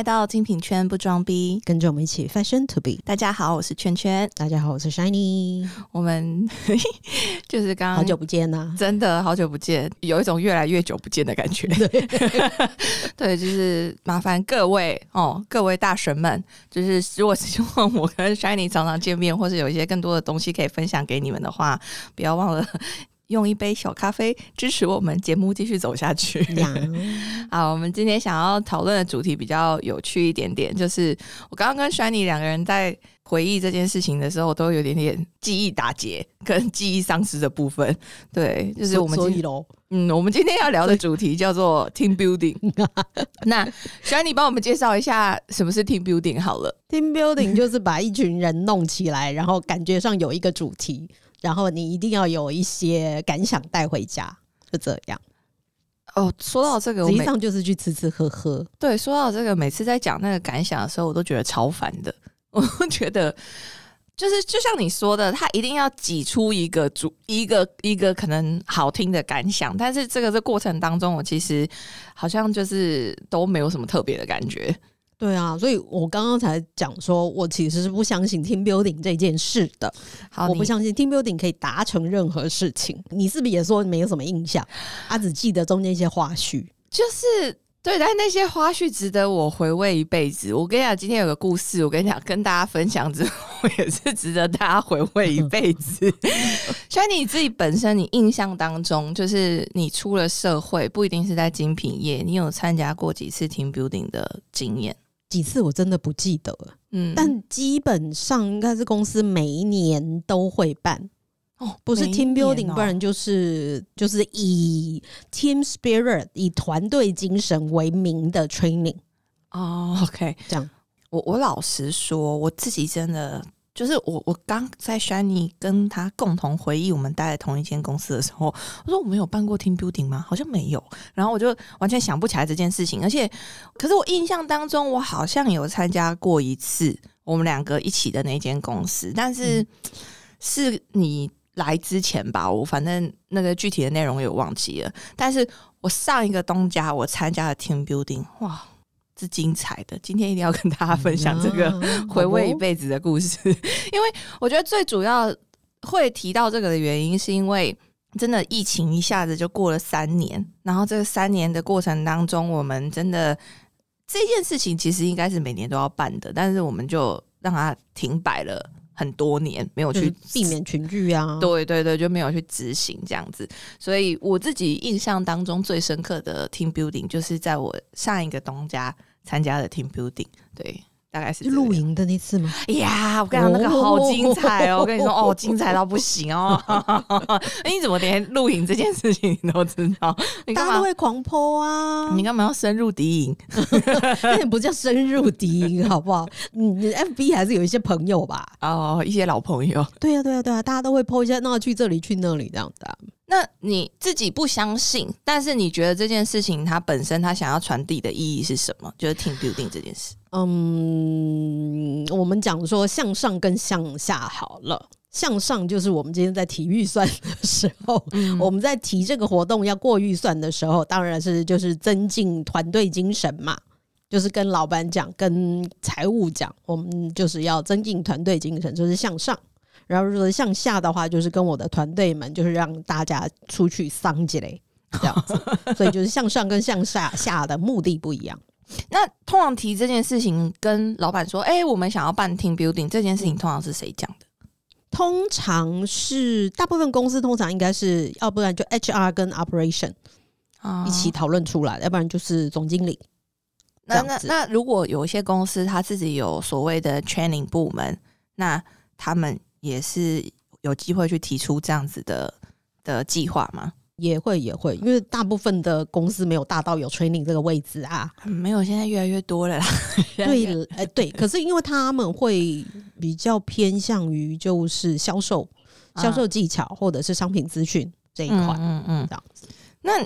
迎来到精品圈不装逼，跟着我们一起 fashion to be。大家好，我是圈圈。大家好，我是 Shiny。我们 就是刚好久不见呐、真的好久不见，有一种越来越久不见的感觉。对，就是麻烦各位哦，各位大神们，就是如果希望我跟 Shiny 常常见面，或是有一些更多的东西可以分享给你们的话，不要忘了用一杯小咖啡支持我们节目继续走下去。好，我们今天想要讨论的主题比较有趣一点点，就是我刚刚跟 Shiny 两个人在回忆这件事情的时候，都有点点记忆打结跟记忆丧失的部分。对，就是我们今所以喽，嗯，我们今天要聊的主题叫做 team building。那 Shiny 帮我们介绍一下什么是 team building 好了。team building 就是把一群人弄起来，然后感觉上有一个主题，然后你一定要有一些感想带回家，就这样。哦，说到这个，实际上就是去吃吃喝喝。对说到这个，每次在讲那个感想的时候，我都觉得超烦的。我都觉得，就是就像你说的，他一定要挤出一个主一个一个可能好听的感想，但是这个这过程当中，我其实好像就是都没有什么特别的感觉。对啊，所以我刚刚才讲说，我其实是不相信 team building 这件事的。好，我不相信 team building 可以达成任何事情。你是不是也说没有什么印象？他只记得中间一些花絮。就是对，但那些花絮值得我回味一辈子。我跟你讲，今天有个故事，我跟你讲，跟大家分享之后，也是值得大家回味一辈子。所以你自己本身，你印象当中，就是你出了社会，不一定是在精品业，你有参加过几次 team building 的经验？几次我真的不记得了，嗯，但基本上应该是公司每一年都会办，哦，不是 team building，哦不然就是就是以 team spirit 以团队精神为名的 training。哦，OK，这样。我我老实说，我自己真的就是我我刚在 Shiny 跟他共同回忆我们待在同一间公司的时候，我说我们有办过 team building 吗？好像没有。然后我就完全想不起来这件事情，而且可是我印象当中，我好像有参加过一次我们两个一起的那间公司，但是、是你来之前吧，我反正那个具体的内容我也忘记了。但是我上一个东家我参加了 team building，哇，是精彩的！今天一定要跟大家分享这个啊回味一辈子的故事，因为我觉得最主要会提到这个的原因，是因为真的疫情一下子就过了三年，然后这三年的过程当中，我们真的这件事情其实应该是每年都要办的，但是我们就让它停摆了很多年，没有去避免群聚啊。对对对，就没有去执行这样子。所以我自己印象当中最深刻的 team building，就是在我上一个东家参加了 team building。对，大概是露营的那次吗？哎呀，我跟你讲，那个好精彩哦！我跟你说，哦，精彩到不行哦！哎，你怎么连露营这件事情你都知道？大家都会狂泼啊！你干嘛要深入敌营？那也不叫深入敌营，好不好？你你 FB 还是有一些朋友吧？哦，一些老朋友。对呀、对呀、对呀、大家都会 po 一下，那去这里去那里这样的啊、那你自己不相信，但是你觉得这件事情它本身它想要传递的意义是什么？就是 team building 这件事。嗯，我们讲说向上跟向下好了。向上就是我们今天在提预算的时候，嗯我们在提这个活动要过预算的时候，当然是就是增进团队精神嘛，就是跟老板讲、跟财务讲，我们就是要增进团队精神，就是向上。然后如果向下的话，就是跟我的团队们，就是让大家出去桑积累这样子。所以就是向上跟向下下的目的不一样。那通常提这件事情，跟老板说：“哎、我们想要办 team building 这件事情，通常是谁讲的？通常是大部分公司通常应该是，要不然就 HR 跟 operation 啊一起讨论出来，要不然就是总经理。那那那如果有一些公司他自己有所谓的 training 部门，那他们也是有机会去提出这样子的的计划吗？也会也会，因为大部分的公司没有大到有 training 这个位置啊。嗯没有，现在越来越多了啦。对，哎、对，可是因为他们会比较偏向于就是销售、销售技巧或者是商品资讯这一块，嗯嗯嗯这样子。那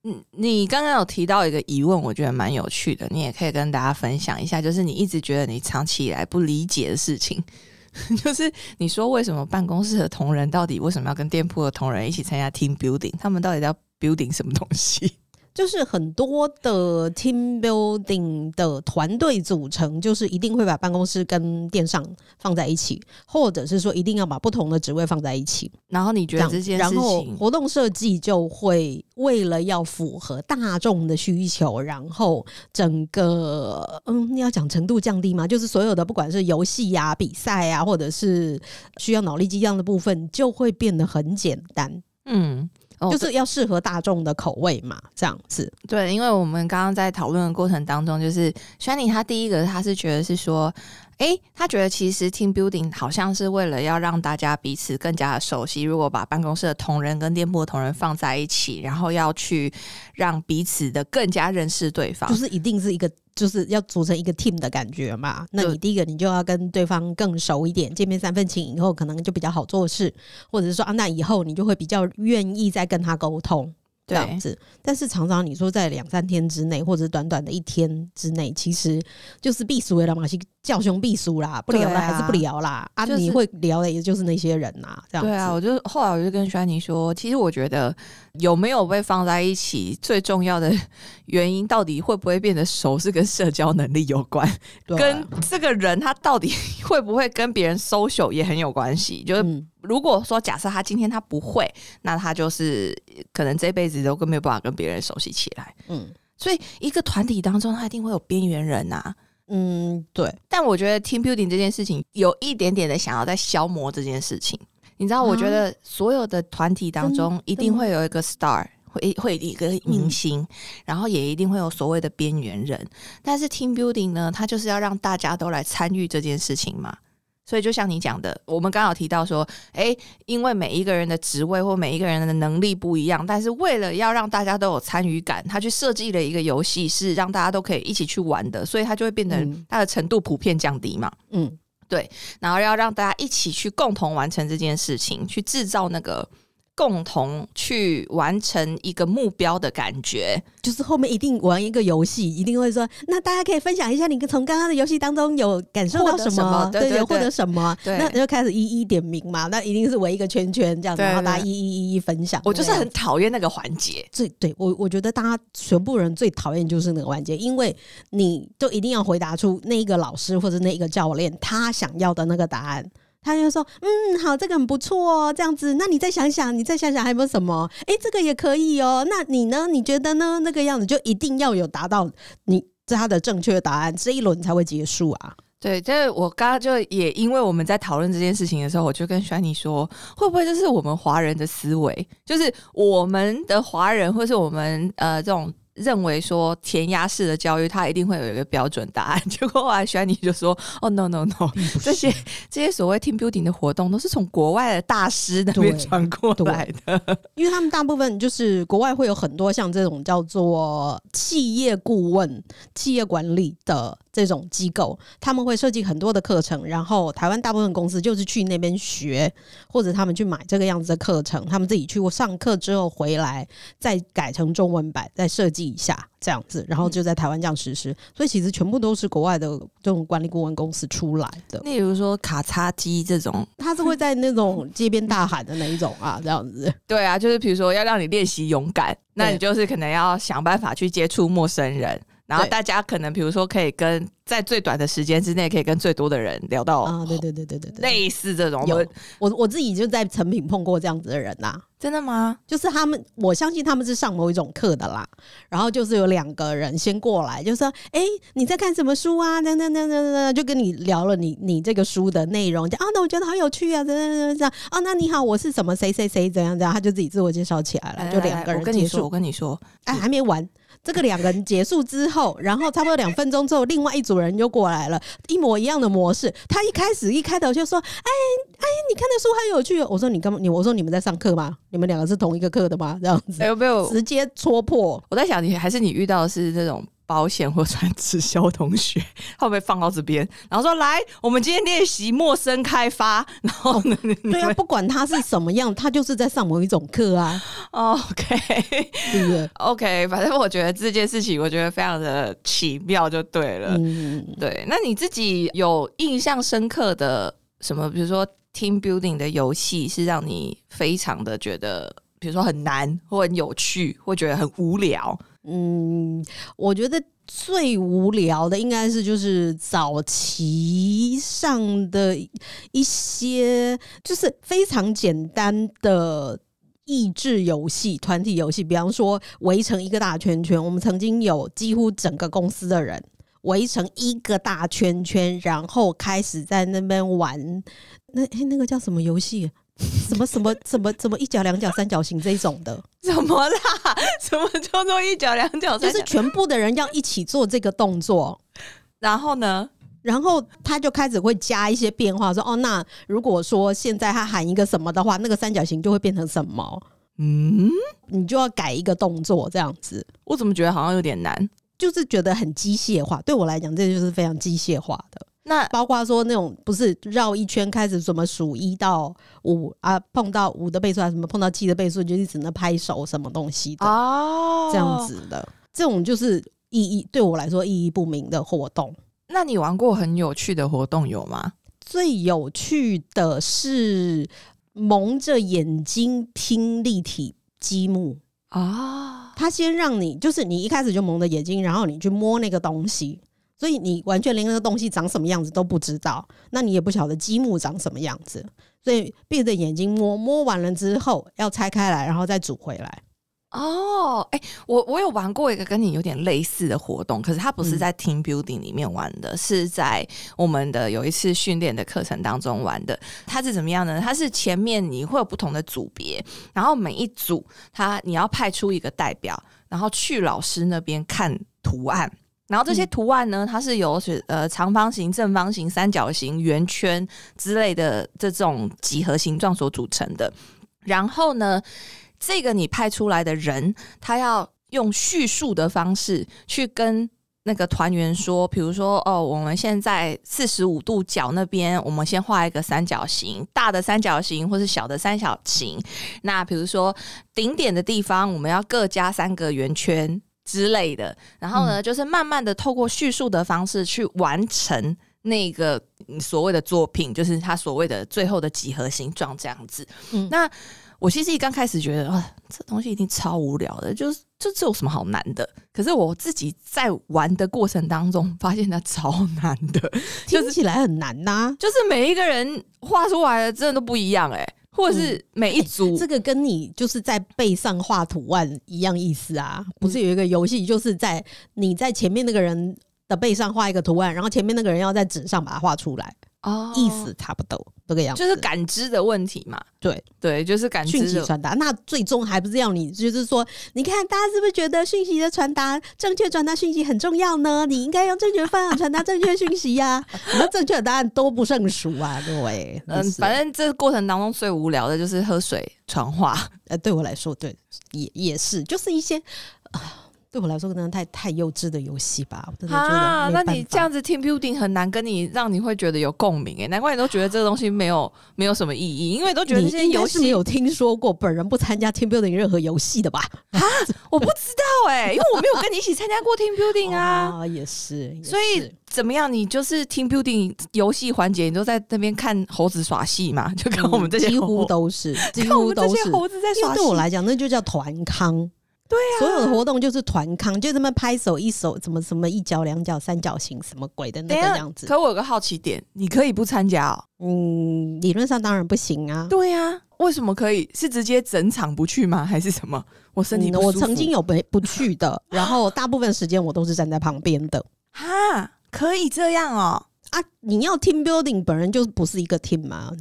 你你刚刚有提到一个疑问，我觉得蛮有趣的，你也可以跟大家分享一下，就是你一直觉得你长期以来不理解的事情，就是你说为什么办公室的同仁到底为什么要跟店铺的同仁一起参加 team building？他们到底在 building 什么东西？就是很多的 team building 的团队组成，就是一定会把办公室跟电商放在一起，或者是说一定要把不同的职位放在一起。然后你觉得这件事然后情，活动设计就会为了要符合大众的需求，然后整个嗯，你要讲程度降低吗，就是所有的不管是游戏呀、比赛呀，或者是需要脑力激荡的部分，就会变得很简单，嗯，哦就是要适合大众的口味嘛，这样子。对，因为我们刚刚在讨论的过程当中，就是 Shani 他第一个他是觉得是说，诶，他觉得其实 team building 好像是为了要让大家彼此更加的熟悉。如果把办公室的同仁跟店铺的同仁放在一起，然后要去让彼此的更加认识对方，就是一定是一个，就是要组成一个 team 的感觉嘛。那你第一个，你就要跟对方更熟一点，见面三分情以后，可能就比较好做事，或者是说啊，那以后你就会比较愿意再跟他沟通这样子。但是常常你说在两三天之内，或者短短的一天之内，其实就是避暑的嘛，是叫兄必输啦，不聊了还是不聊啦。啊，就是你会聊的也就是那些人呐、这样。对啊，我就后来我就跟 Shani 说，其实我觉得有没有被放在一起，最重要的原因到底会不会变得熟，是跟社交能力有关。跟这个人他到底会不会跟别人 social 也很有关系。就是嗯如果说假设他今天他不会，那他就是可能这辈子都更没有办法跟别人熟悉起来。嗯所以一个团体当中，他一定会有边缘人呐、嗯，对，但我觉得 team building 这件事情有一点点的想要在消磨这件事情。你知道，我觉得所有的团体当中一定会有一个 star，会会一个明星，然后也一定会有所谓的边缘人。但是 team building 呢，它就是要让大家都来参与这件事情嘛。所以就像你讲的，我们刚好提到说，诶，因为每一个人的职位或每一个人的能力不一样，但是为了要让大家都有参与感，他去设计了一个游戏，是让大家都可以一起去玩的，所以它就会变得嗯它的程度普遍降低嘛。嗯对然后要让大家一起去共同完成这件事情，去制造那个共同去完成一个目标的感觉。就是后面一定玩一个游戏，一定会说，那大家可以分享一下你从刚刚的游戏当中有感受到什么，对么对对对获得什么，对那就开始一一点名嘛，那一定是围一个圈圈这样子，对然后大家一一一一分享。我就是很讨厌那个环节。最对我，我觉得大家全部人最讨厌就是那个环节，因为你就一定要回答出那一个老师或者那一个教练他想要的那个答案。他就说：“嗯，好，这个很不错哦，这样子。那你再想想，你再想想还有没有什么？诶，这个也可以哦。那你呢？你觉得呢？那个样子就一定要有达到你这他的正确答案，这一轮才会结束啊。对，就是我刚刚就也因为我们在讨论这件事情的时候，我就跟轩尼说，会不会就是我们华人的思维？就是我们的华人，或是我们呃这种认为说填鸭式的教育，它一定会有一个标准答案。结果后来轩尼就说：“哦，no no no，这些这些所谓 team building 的活动都是从国外的大师那边传过来的。因为他们大部分就是国外会有很多像这种叫做企业顾问、企业管理的这种机构，他们会设计很多的课程，然后台湾大部分公司就是去那边学，或者他们去买这个样子的课程，他们自己去上课之后回来再改成中文版，再设计一下这样子，然后就在台湾这样实施。所以其实全部都是国外的这种管理顾问公司出来的。例如说卡叉机这种，他是会在那种街边大喊的那一种啊，这样子。对啊，就是比如说要让你练习勇敢，那你就是可能要想办法去接触陌生人，然后大家可能比如说可以跟在最短的时间之内可以跟最多的人聊到啊，对对对对对对，类似这种。有我我我自己就在成品碰过这样子的人呐、真的吗？就是他们，我相信他们是上某一种课的啦。然后就是有两个人先过来，就说：“哎、你在看什么书啊？”等等等等等，就跟你聊了你你这个书的内容，讲啊，那我觉得好有趣啊，等等等等这样。啊，那你好，我是什么谁谁谁怎样怎样，他就自己自我介绍起来了，就两个来来来我跟你说，人结束我。跟你说，哎，还没完。这个两个人结束之后，然后差不多两分钟之后，另外一组人就过来了，一模一样的模式。他一开始一开头就说：“哎哎，你看的书很有趣哦。”我说：“你干嘛？你我说你们在上课吗？你们两个是同一个课的吗？”这样子哎有没有？直接戳破。我在想你还是你遇到的是那种保险或传直销同学，会不会放到这边，然后说来，我们今天练习陌生开发，然后呢，你对啊，不管他是什么样，他就是在上某一种课啊，哦 OK 对不对？OK，反正我觉得这件事情，我觉得非常的奇妙，就对了。嗯，对，那你自己有印象深刻的什么？比如说 team building 的游戏，是让你非常的觉得，比如说很难，或很有趣，或觉得很无聊。嗯，我觉得最无聊的应该是就是早期上的一些，就是非常简单的益智游戏、团体游戏，比方说围成一个大圈圈。我们曾经有几乎整个公司的人围成一个大圈圈，然后开始在那边玩。那诶，那个叫什么游戏？什么什么什么怎么一角两角三角形这一种的？怎么啦？什么叫做一角两角三角？就是全部的人要一起做这个动作，然后呢？然后他就开始会加一些变化，说哦，那如果说现在他喊一个什么的话，那个三角形就会变成什么？嗯，你就要改一个动作，这样子，我怎么觉得好像有点难？就是觉得很机械化。对我来讲，这就是非常机械化的。那包括说那种不是绕一圈开始怎么数一到五啊，碰到五的倍数啊，什么碰到七的倍数，就是只能拍手什么东西的哦，这样子的，这种就是意义对我来说意义不明的活动。那你玩过很有趣的活动有吗？最有趣的是蒙着眼睛拼立体积木啊，他先让你就是你一开始就蒙着眼睛，然后你去摸那个东西。所以你完全连那个东西长什么样子都不知道，那你也不晓得积木长什么样子。所以闭着眼睛摸，摸完了之后要拆开来，然后再组回来。哦，哎，我我有玩过一个跟你有点类似的活动，可是它不是在 team building 里面玩的，是在我们的有一次训练的课程当中玩的。它是怎么样呢？它是前面你会有不同的组别，然后每一组它你要派出一个代表，然后去老师那边看图案。然后这些图案呢，它是由是呃长方形、正方形、三角形、圆圈之类的这种几何形状所组成的。然后呢，这个你派出来的人，他要用叙述的方式去跟那个团员说，比如说哦，我们现在四十五度角那边，我们先画一个三角形，大的三角形或是小的三角形。那比如说顶点的地方，我们要各加三个圆圈。之类的，然后呢，就是慢慢的透过叙述的方式去完成那个所谓的作品，就是他所谓的最后的几何形状这样子。嗯，那我其实一刚开始觉得，哇，这东西一定超无聊的，就是这这有什么好难的？可是我自己在玩的过程当中，发现它超难的，听起来很难呐。就是每一个人画出来的真的都不一样，哎。或者是每一组，这个跟你就是在背上画图案一样意思啊？不是有一个游戏，就是在你在前面那个人的背上画一个图案，然后前面那个人要在纸上把它画出来。哦，意思差不多这个样子，就是感知的问题嘛。对对，就是感讯息传达。那最终还不是要你，就是说，你看大家是不是觉得讯息的传达，正确传达讯息很重要呢？你应该用正确方法传达正确讯息呀。那正确的答案都不胜数啊，各位。嗯，反正这个过程当中最无聊的就是喝水传话。呃，对我来说，对，也也是，就是一些啊。对我来说，可能太太幼稚的游戏吧。我真的觉得，那你这样子 team building 很难跟你让你会觉得有共鸣哎，难怪你都觉得这个东西没有没有什么意义，因为都觉得这些游戏没有听说过本人不参加 team building 任何游戏的吧？啊，我不知道哎，因为我没有跟你一起参加过 team building 啊。也是，所以怎么样？你就是 team building 游戏环节，你都在那边看猴子耍戏嘛？就跟我们这些几乎都是，几乎都是猴子在耍戏。对我来讲，那就叫团康。对啊，所有的活动就是团康，就这么拍手一手，怎么什么一角两角三角形什么鬼的那个样子。可我有个好奇点，你可以不参加哦？嗯，理论上当然不行啊。对呀，为什么可以？是直接整场不去吗？还是什么？我身体我曾经有不不去的，然后大部分时间我都是站在旁边的。哈，可以这样哦？啊，你要 team building，本人就不是一个 team 嘛？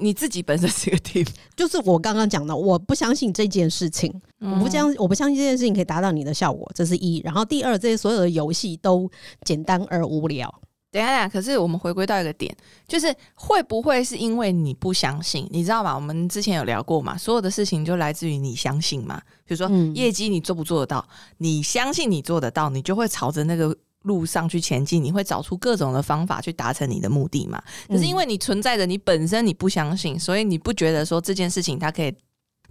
你自己本身是一个 team，就是我刚刚讲的，我不相信这件事情，我不相我不相信这件事情可以达到你的效果，这是一。然后第二，这些所有的游戏都简单而无聊。等下，可是我们回归到一个点，就是会不会是因为你不相信？你知道吗？我们之前有聊过嘛，所有的事情就来自于你相信嘛。比如说业绩，你做不做得到？你相信你做得到，你就会朝着那个。路上去前进，你会找出各种的方法去达成你的目的嘛？可是因为你存在着，你本身你不相信，所以你不觉得说这件事情它可以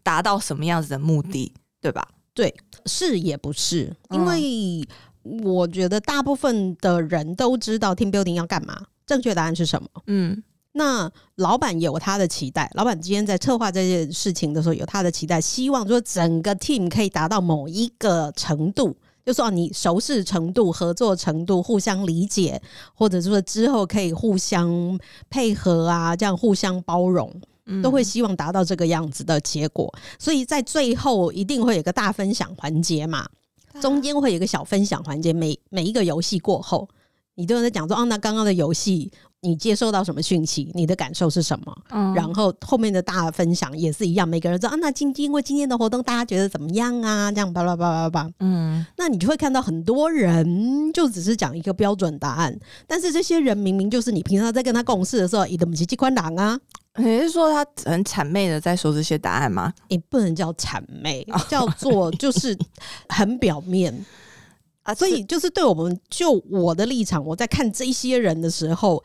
达到什么样子的目的，对吧？对，是也不是，因为我觉得大部分的人都知道 team building 要干嘛，正确答案是什么？嗯，那老板有他的期待，老板今天在策划这件事情的时候有他的期待，希望说整个 team 可以达到某一个程度，就说你熟识程度、合作程度、互相理解，或者说之后可以互相配合啊，这样互相包容，都会希望达到这个样子的结果。所以在最后一定会有个大分享环节嘛，中间会有一个小分享环节，每每一个游戏过后。你都在讲说，哦，那刚刚的游戏你接收到什么讯息？你的感受是什么？嗯，然后后面的大分享也是一样，每个人说啊，那今因为今天的活动，大家觉得怎么样啊？这样巴拉巴拉巴拉，嗯，那你就会看到很多人就只是讲一个标准答案，但是这些人明明就是你平常在跟他共事的时候，你的母鸡鸡宽狼啊，你是说他很谄媚的在说这些答案吗？你不能叫谄媚，叫做就是很表面 啊。所以就是对我们，就我的立场，我在看这些人的时候，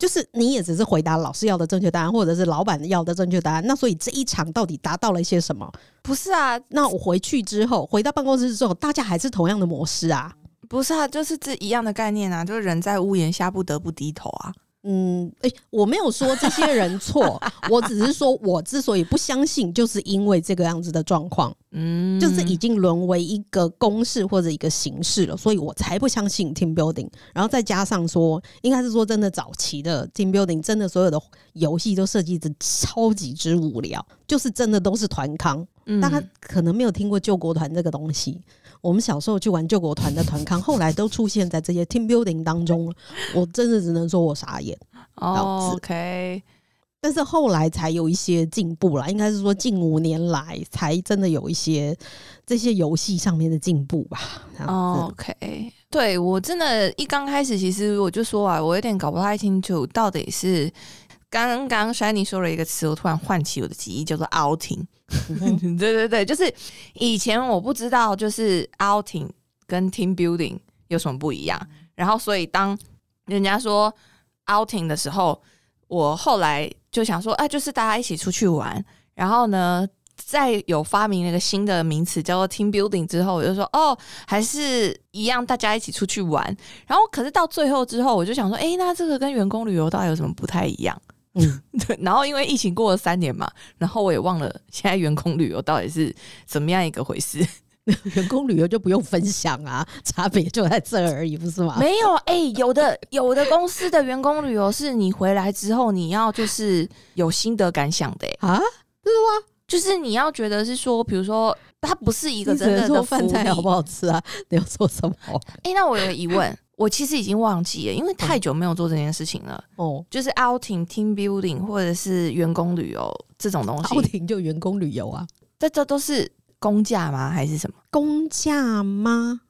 就是你也只是回答老师要的正确答案，或者是老板要的正确答案。那所以这一场到底达到了一些什么？不是啊，那我回去之后，回到办公室之后，大家还是同样的模式啊？不是啊，就是这一样的概念啊，就是人在屋檐下不得不低头啊。嗯，哎，我没有说这些人错，我只是说我之所以不相信，就是因为这个样子的状况，嗯，就是已经沦为一个公式或者一个形式了，所以我才不相信 team building。然后再加上说，应该是说真的早期的 team building，真的所有的游戏都设计的超级之无聊，就是真的都是团康，大家可能没有听过救国团这个东西。我们小时候去玩救国团的团康，后来都出现在这些 team building 当中了。我真的只能说我傻眼。OK，但是后来才有一些进步了，应该是说近五年来才真的有一些这些游戏上面的进步吧。OK，对我真的，一刚开始其实我就说啊，我有点搞不太清楚到底是。刚刚 Shiny 说了一个词，我突然唤起我的记忆，叫做 outing。对对对，就是以前我不知道，就是 outing 跟 team building 有什么不一样。然后，所以当人家说 outing 的时候，我后来就想说，啊，就是大家一起出去玩。然后呢，在有发明了一个新的名词叫做 team building 之后，我就说，哦，还是一样，大家一起出去玩。然后，可是到最后之后，我就想说，哎，那这个跟员工旅游到底有什么不太一样？嗯，对，然后因为疫情过了三年嘛，然后我也忘了现在员工旅游到底是怎么样一个回事。员工旅游就不用分享啊，差别就在这而已，不是吗？没有，哎，有的有的公司的员工旅游是你回来之后你要就是有心得感想的，啊，是吗？就是你要觉得是说，比如说它不是一个真的的饭菜好不好吃啊？你要做什么？哎，那我有个疑问。我其实已经忘记了，因为太久没有做这件事情了。哦，就是 outing、team building 或者是员工旅游这种东西。outing 就员工旅游啊？这这都是公假吗？还是什么公假吗？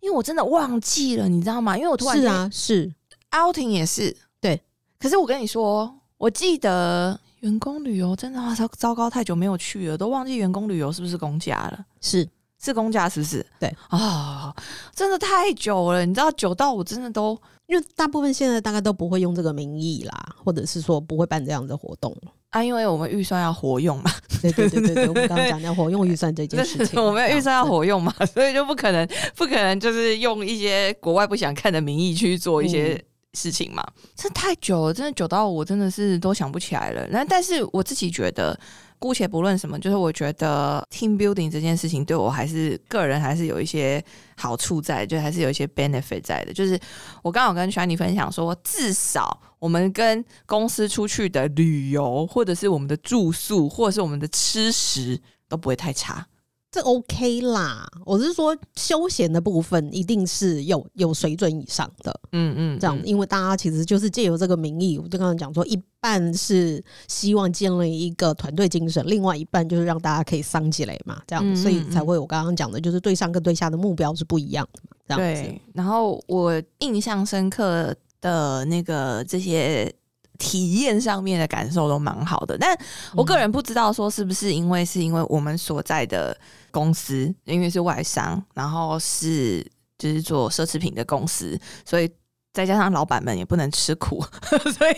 因为我真的忘记了，你知道吗？因为我突然是啊，是 outing 也是对。可是我跟你说，我记得员工旅游真的糟糟糕，太久没有去了，都忘记员工旅游是不是公假了？是。是公假是不是？对啊，真的太久了，你知道久到我真的都，因为大部分现在大概都不会用这个名义啦，或者是说不会办这样的活动啊，因为我们预算要活用嘛。对对对对对，我们刚刚讲的活用预算这件事情，我们预算要活用嘛，所以就不可能不可能就是用一些国外不想看的名义去做一些事情嘛。这太久了，真的久到我真的是都想不起来了。那但是我自己觉得。姑且不论什么，就是我觉得 team building 这件事情对我还是个人还是有一些好处在，就还是有一些 benefit 在的。就是我刚好跟 Shani 分享说，至少我们跟公司出去的旅游，或者是我们的住宿，或者是我们的吃食，都不会太差。这 OK 啦，我是说休闲的部分一定是有有水准以上的，嗯嗯，这样，因为大家其实就是借由这个名义，我就刚刚讲说，一半是希望建立一个团队精神，另外一半就是让大家可以伤起来嘛，这样，所以才会我刚刚讲的，就是对上跟对下的目标是不一样的嘛，这样子。然后我印象深刻的那个这些。体验上面的感受都蛮好的，但我个人不知道说是不是因为是因为我们所在的公司因为是外商，然后是就是做奢侈品的公司，所以再加上老板们也不能吃苦，所以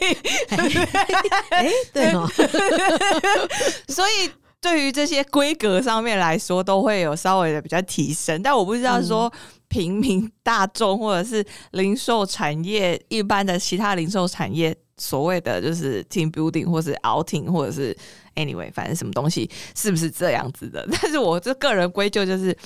哎对哦，所以。对于这些规格上面来说，都会有稍微的比较提升。但我不知道说平民大众或者是零售产业一般的其他零售产业，所谓的就是 team building 或是 outing 或者是 anyway，反正什么东西是不是这样子的？但是我这个人归咎就是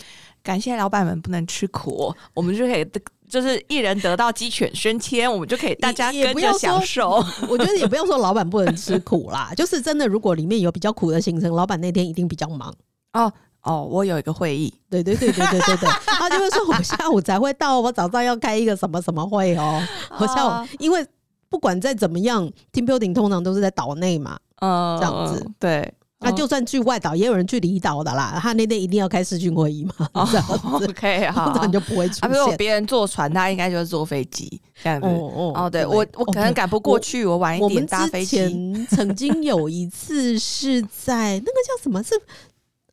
感谢老板们不能吃苦，我们就可以。就是一人得到鸡犬升天，我们就可以大家跟着享受。我觉得也不用说老板不能吃苦啦，就是真的，如果里面有比较苦的行程，老板那天一定比较忙。哦哦，我有一个会议，对对对对对对对，他就会说我下午才会到，我早上要开一个什么什么会哦。我下午因为不管再怎么样，team building 通常都是在岛内嘛，嗯，这样子对。那就算去外岛，也有人去离岛的啦。他那天一定要开视讯会议嘛？这样子，OK，好，通常就不会出现。如果别人坐船，他应该就是坐飞机这样子。哦哦，对我我可能赶不过去，我晚一点搭飞机。曾经有一次是在那个叫什么？是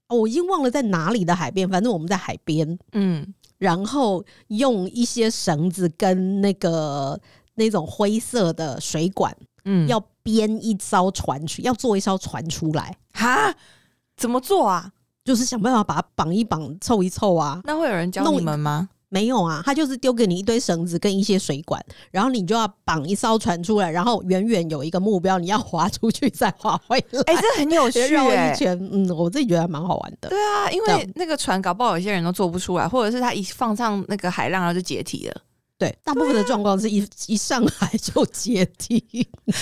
我已经忘了在哪里的海边，反正我们在海边，嗯，然后用一些绳子跟那个那种灰色的水管。嗯，要编一艘船去，要做一艘船出来哈？怎么做啊？就是想办法把它绑一绑，凑一凑啊。那会有人教你们吗？没有啊，他就是丢给你一堆绳子跟一些水管，然后你就要绑一艘船出来，然后远远有一个目标，你要划出去再划回来。哎，这很有 趣，绕一圈。嗯，我自己觉得蛮好玩的。对啊，因为那个船搞不好有些人都做不出来，或者是他一放上那个海浪，然后就解体了。对，大部分的状况是一 一上海就解体。对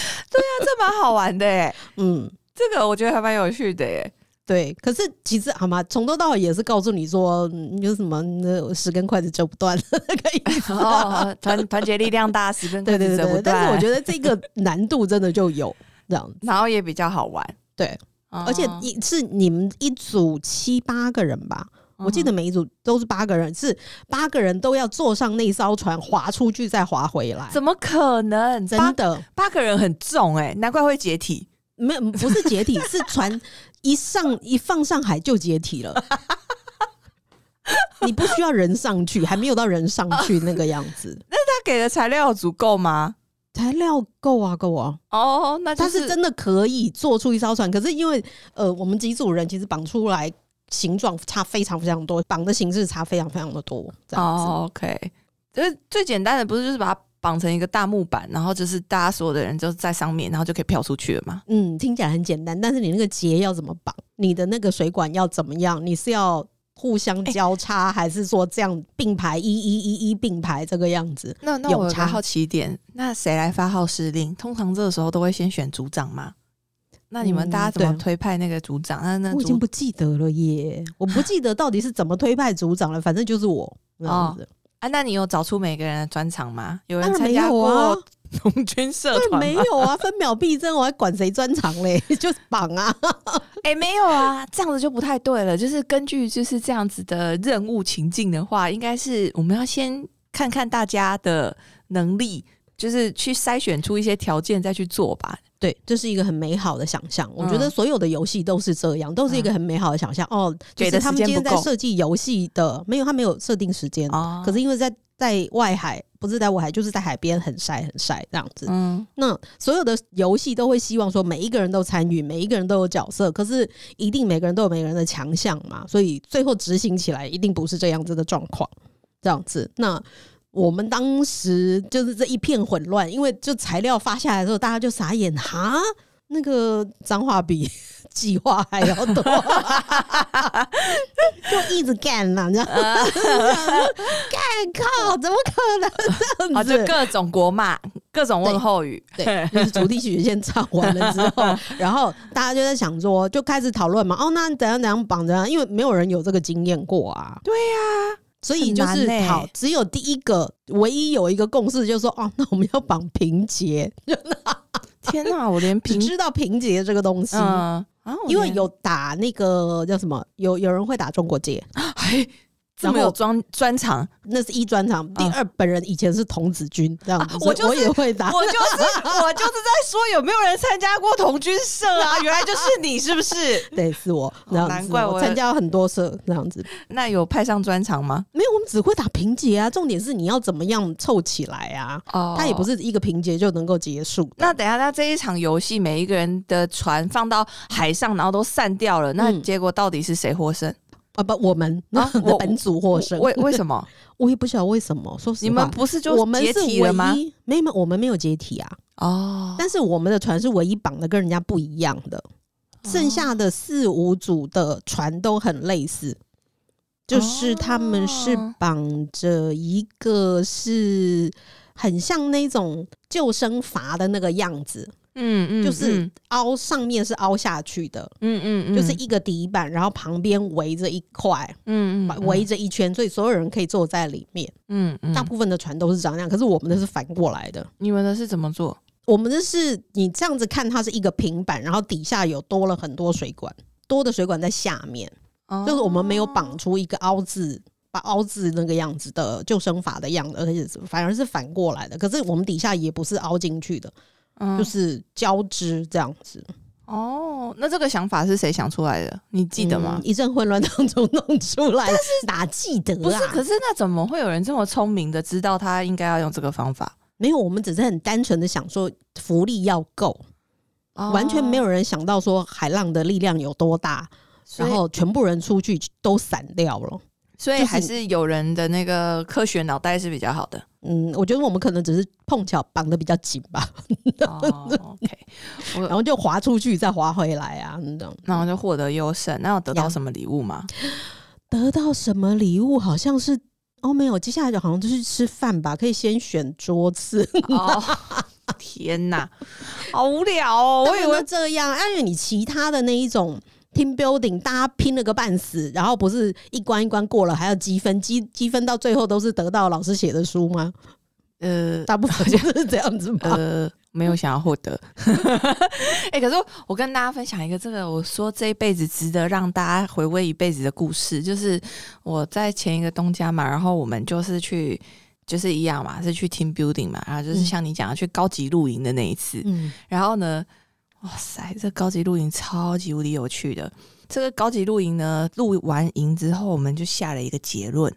啊，这蛮好玩的哎。嗯，这个我觉得还蛮有趣的耶。对，可是其实好吗？从头到尾也是告诉你说，有什么那十根筷子折不断 那个意思。哦，团团结力量大，十根筷子折不断。但是我觉得这个难度真的就有这样，然后也比较好玩。对，而且一是你们一组七八个人吧。我记得每一组都是八个人，是八个人都要坐上那艘船划出去再划回来，怎么可能？真的，八个人很重哎，难怪会解体。没有，不是解体，是船一上一放上海就解体了。你不需要人上去，还没有到人上去那个样子。那他给的材料足够吗？材料够啊，够啊。哦，那他是真的可以做出一艘船，可是因为呃，我们几组人其实绑出来。形状差非常非常多，绑的形式差非常非常的多。哦，OK，就是最简单的，不是就是把它绑成一个大木板，然后就是大家所有的人就在上面，然后就可以飘出去了嘛？嗯，听起来很简单，但是你那个结要怎么绑？你的那个水管要怎么样？你是要互相交叉，还是说这样并排一一一一并排这个样子？那那我才好奇点，那谁来发号施令？通常这个时候都会先选组长吗？那你们大家怎么推派那个组长？那那我已经不记得了耶，我不记得到底是怎么推派组长了。反正就是我哦。啊，那你有找出每个人的专长吗？有人参加过 农军社团没有啊？分秒必争，我还管谁专长嘞？就是绑啊！哎，没有啊，这样子就不太对了。就是根据就是这样子的任务情境的话，应该是我们要先看看大家的能力，就是去筛选出一些条件再去做吧。对，这是一个很美好的想象。我觉得所有的游戏都是这样，都是一个很美好的想象。哦，就是他们今天在设计游戏的，没有他没有设定时间，哦可是因为在在外海，不是在外海，就是在海边很晒很晒这样子。嗯，那所有的游戏都会希望说每一个人都参与，每一个人都有角色，可是一定每个人都有每个人的强项嘛，所以最后执行起来一定不是这样子的状况。这样子，那。我们当时就是这一片混乱，因为就材料发下来的时候，大家就傻眼哈，那个脏话比计划还要多，就一直干嘛，你知道 干靠，怎么可能？啊，就各种国骂，各种问候语，对，就是主题曲先唱完了之后，然后大家就在想说，就开始讨论嘛，哦，那怎样怎样绑着？因为没有人有这个经验过啊，对呀。所以就是好，只有第一个唯一有一个共识，就是说哦，那我们要绑平结。天哪，我连只知道平结这个东西，因为有打那个叫什么，有有人会打中国结，这么有专专长，那是一专长。第二，本人以前是童子军这样子，我就我也会打。我就是我就是在说有没有人参加过童军社啊？原来就是你，是不是？对，是我。难怪我参加很多社这样子。那有派上专长吗？没有，我们只会打平结啊。重点是你要怎么样凑起来啊？哦，它也不是一个平结就能够结束。那等下，那这一场游戏，每一个人的船放到海上，然后都散掉了，那结果到底是谁获胜？啊不，我们 那我本组获胜，为为什么？我也不晓得为什么。说实话，你们不是就我们是唯一吗？没有，我们没有解体啊。哦，但是我们的船是唯一绑的跟人家不一样的，剩下的四五组的船都很类似，就是他们是绑着一个是很像那种救生筏的那个样子。嗯嗯，就是凹上面是凹下去的，嗯嗯嗯，就是一个底板，然后旁边围着一块，嗯嗯，围着一圈，所以所有人可以坐在里面，嗯嗯，大部分的船都是长那样，可是我们的是反过来的。你们的是怎么做？我们的是你这样子看，它是一个平板，然后底下有多了很多水管，多的水管在下面，就是我们没有绑出一个凹字，把凹字那个样子的救生筏的样子，而且反而是反过来的。可是我们底下也不是凹进去的。就是交织这样子哦，那这个想法是谁想出来的？你记得吗？一阵混乱当中弄出来，但是哪记得啊？不是，可是那怎么会有人这么聪明的知道他应该要用这个方法？没有，我们只是很单纯的想说福利要够，完全没有人想到说海浪的力量有多大，然后全部人出去都散掉了。所以还是有人的那个科学脑袋是比较好的。嗯，我觉得我们可能只是碰巧绑的比较紧吧。OK，然后就滑出去再滑回来啊，那种，然后就获得优胜。那要得到什么礼物吗？得到什么礼物？好像是哦，没有。接下来就好像就是吃饭吧，可以先选桌子。天哪，好无聊哦！我以为这样，因为你其他的那一种。Team building，大家拼了个半死，然后不是一关一关过了，还要积分，积积分到最后都是得到老师写的书吗？呃，大部分就是这样子吗？呃，没有想要获得。哎，可是我跟大家分享一个这个，我说这一辈子值得让大家回味一辈子的故事，就是我在前一个东家嘛，然后我们就是去，就是一样嘛，是去 Team building 嘛，然后就是像你讲的去高级露营的那一次，嗯，然后呢。哇塞，这高级露营超级无敌有趣的。这个高级露营呢，露完营之后，我们就下了一个结论：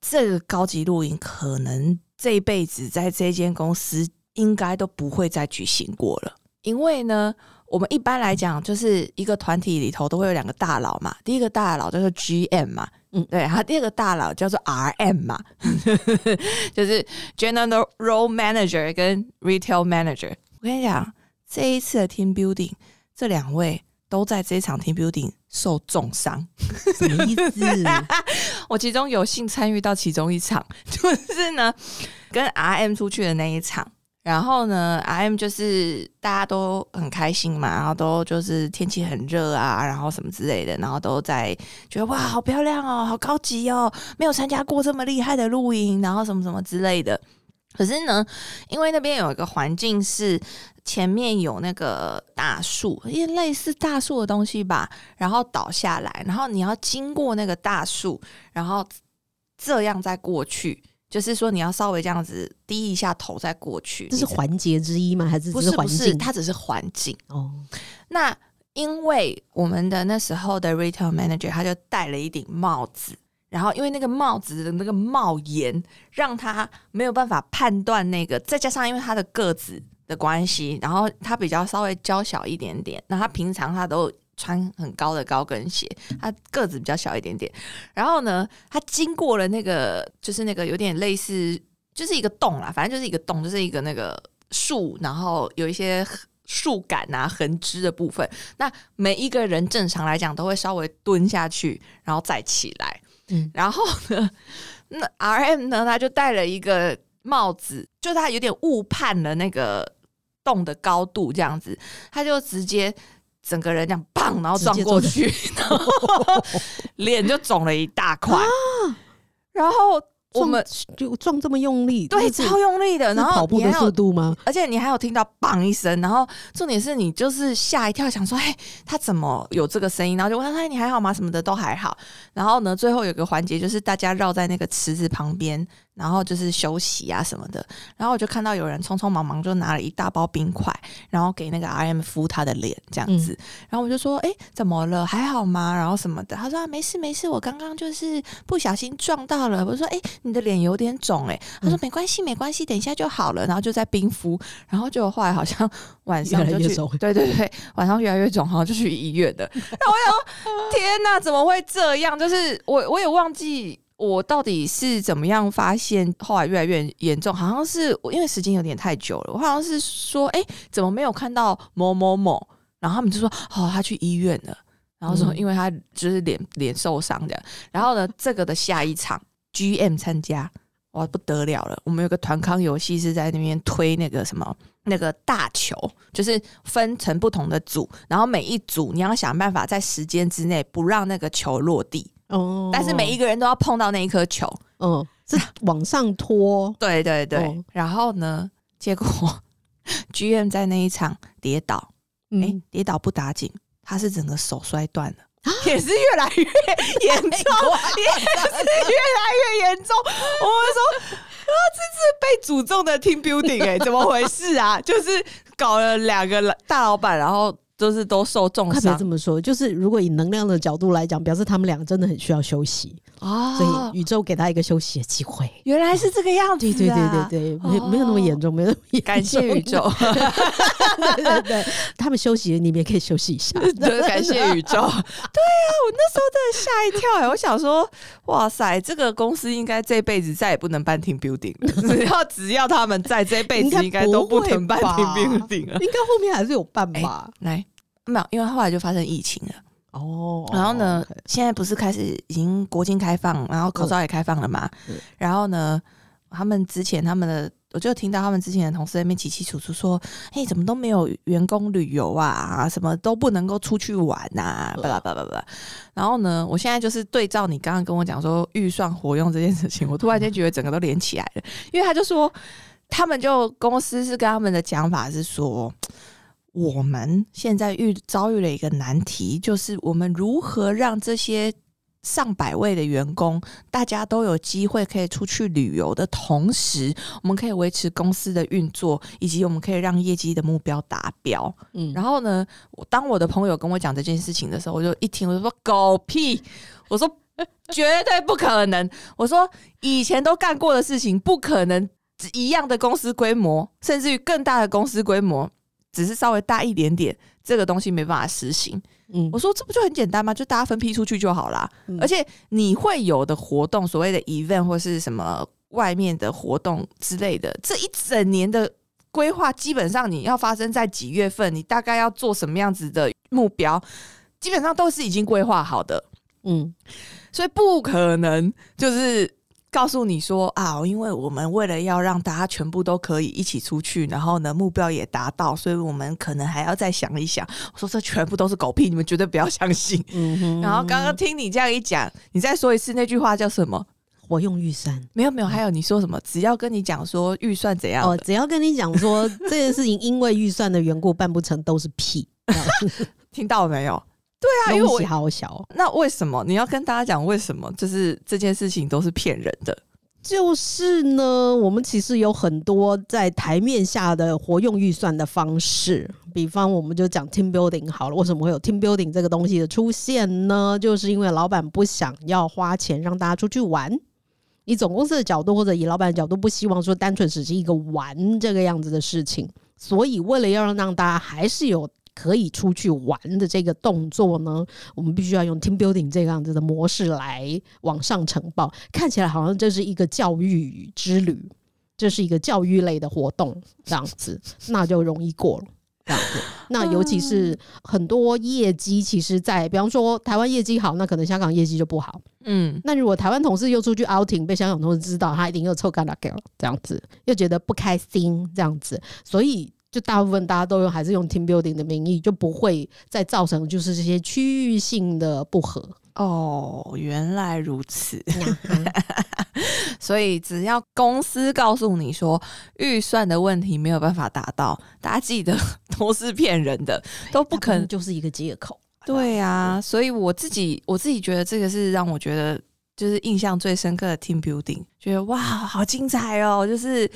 这个高级露营可能这一辈子在这间公司应该都不会再举行过了。因为呢，我们一般来讲，就是一个团体里头都会有两个大佬嘛。第一个大佬叫做 GM 嘛，嗯，对，然后第二个大佬叫做 RM 嘛，就是 General romanager 跟 Retail Manager。我跟你讲。这一次的 team building，这两位都在这场 team building 受重伤，什么意思？我其中有幸参与到其中一场，就是呢，跟 RM 出去的那一场。然后呢，RM 就是大家都很开心嘛，然后都就是天气很热啊，然后什么之类的，然后都在觉得哇，好漂亮哦，好高级哦，没有参加过这么厉害的露营，然后什么什么之类的。可是呢，因为那边有一个环境是前面有那个大树，因为类似大树的东西吧，然后倒下来，然后你要经过那个大树，然后这样再过去，就是说你要稍微这样子低一下头再过去。这是环节之一吗？还是不是？不是，它只是环境哦。那因为我们的那时候的 retail manager 他就戴了一顶帽子。然后，因为那个帽子的那个帽檐，让他没有办法判断那个。再加上因为他的个子的关系，然后他比较稍微娇小一点点。那他平常他都穿很高的高跟鞋，他个子比较小一点点。然后呢，他经过了那个，就是那个有点类似，就是一个洞啦，反正就是一个洞，就是一个那个树，然后有一些树干啊、横枝的部分。那每一个人正常来讲都会稍微蹲下去，然后再起来。然后呢，那 R M 呢，他就戴了一个帽子，就他有点误判了那个洞的高度，这样子，他就直接整个人这样砰，然后撞过去，然后 脸就肿了一大块。然后我们就撞这么用力，对超用力的，然后跑步的速度吗？而且你还有听到“砰”一声，然后重点是你就是吓一跳，想说：“哎，他怎么有这个声音？”然后就问他：“哎，你还好吗？”什么的都还好。然后呢，最后有个环节就是大家绕在那个池子旁边，然后就是休息啊什么的。然后我就看到有人匆匆忙忙就拿了一大包冰块，然后给那个 RM 敷他的脸这样子。然后我就说：“哎，怎么了？还好吗？”然后什么的，他说：“啊，没事没事，我刚刚就是不小心撞到了。”我说：“哎，你的脸有点肿。”哎，他说：“没关系没关系，等一下就好了。”然后就在冰敷，然后就后来好像 晚上就去越越，对对对，晚上越来越肿，好像就去医院的。那我想说，天哪，怎么会这样？就是我我也忘记我到底是怎么样发现，后来越来越严重，好像是我因为时间有点太久了，我好像是说，哎、怎么没有看到某某某？然后他们就说，哦，他去医院了。然后说，嗯因为他就是脸脸受伤的。然后呢，这个的下一场 GM 参加，哇，不得了了！我们有个团康游戏是在那边推那个什么那个大球，就是分成不同的组，然后每一组你要想办法在时间之内不让那个球落地，哦但是每一个人都要碰到那一颗球。嗯是往上拖，对对对，哦然后呢，结果 GM 在那一场跌倒，哎、嗯，跌倒不打紧，他是整个手摔断了。也是越来越严重，也是越来越严重。我们说啊，这次被诅咒的 team building 哎、怎么回事啊？就是搞了两个大老板，然后都是都受重伤这么说，就是如果以能量的角度来讲，表示他们两个真的很需要休息，啊所以宇宙给他一个休息的机会。原来是这个样子、对啊，对对对对，没没有那么严重，没有那么严重。感谢宇宙，对对对，他们休息，你们也可以休息一下。对，感谢宇宙。对啊，我那时候真的吓一跳哎、我想说，哇塞，这个公司应该这辈子再也不能办 team building 了，只要只要他们在，这辈子应该都不能办应该不 team building 了。应该后面还是有办吧？来，没有，因为后来就发生疫情了。哦然后呢现在不是开始已经国境开放，然后口罩也开放了嘛？嗯然后呢，他们之前他们的，我就听到他们之前的同事在那边起起楚楚说：“嘿，怎么都没有员工旅游啊？什么都不能够出去玩呐、巴拉巴拉巴拉。”然后呢，我现在就是对照你刚刚跟我讲说预算活用这件事情，我突然间觉得整个都连起来了，因为他就说他们就公司是跟他们的讲法是说。我们现在遇遭遇了一个难题，就是我们如何让这些上百位的员工，大家都有机会可以出去旅游的同时，我们可以维持公司的运作，以及我们可以让业绩的目标达标。嗯，然后呢，我当我的朋友跟我讲这件事情的时候，我就一听我就说狗屁，我说绝对不可能，我说以前都干过的事情不可能一样的公司规模，甚至于更大的公司规模，只是稍微大一点点，这个东西没办法实行。嗯我说这不就很简单吗？就大家分批出去就好啦。嗯而且你会有的活动，所谓的 event 或是什么外面的活动之类的，这一整年的规划，基本上你要发生在几月份，你大概要做什么样子的目标，基本上都是已经规划好的，嗯所以不可能就是。告诉你说啊，因为我们为了要让大家全部都可以一起出去，然后呢目标也达到，所以我们可能还要再想一想。我说这全部都是狗屁，你们绝对不要相信。嗯哼然后刚刚听你这样一讲，你再说一次那句话叫什么？我用预算。没有没有，还有你说什么？只要跟你讲说预算怎样哦，只要跟你讲说这件事情因为预算的缘故办不成，都是屁。听到没有？对啊，因为我东西好小，那为什么你要跟大家讲为什么？就是这件事情都是骗人的。就是呢，我们其实有很多在台面下的活用预算的方式，比方我们就讲 team building 好了。为什么会有 team building 这个东西的出现呢？就是因为老板不想要花钱让大家出去玩。以总公司的角度，或者以老板的角度，不希望说单纯只是一个玩这个样子的事情，所以为了要让让大家还是有可以出去玩的这个动作呢，我们必须要用 team building 这个样子的模式来往上呈报。看起来好像这是一个教育之旅，这是一个教育类的活动，这样子，那就容易过了。这样子，那尤其是很多业绩，其实在比方说台湾业绩好，那可能香港业绩就不好。嗯，那如果台湾同事又出去 outing，被香港同事知道，他一定又臭干了这样子，又觉得不开心这样子，所以就大部分大家都用还是用 team building 的名义，就不会再造成就是这些区域性的不和。哦，原来如此。所以只要公司告诉你说预算的问题没有办法达到，大家记得 都是骗人的，都不可能就是一个借口。对啊，所以我自己我自己觉得这个是让我觉得就是印象最深刻的 team building，觉得哇，好精彩哦！就是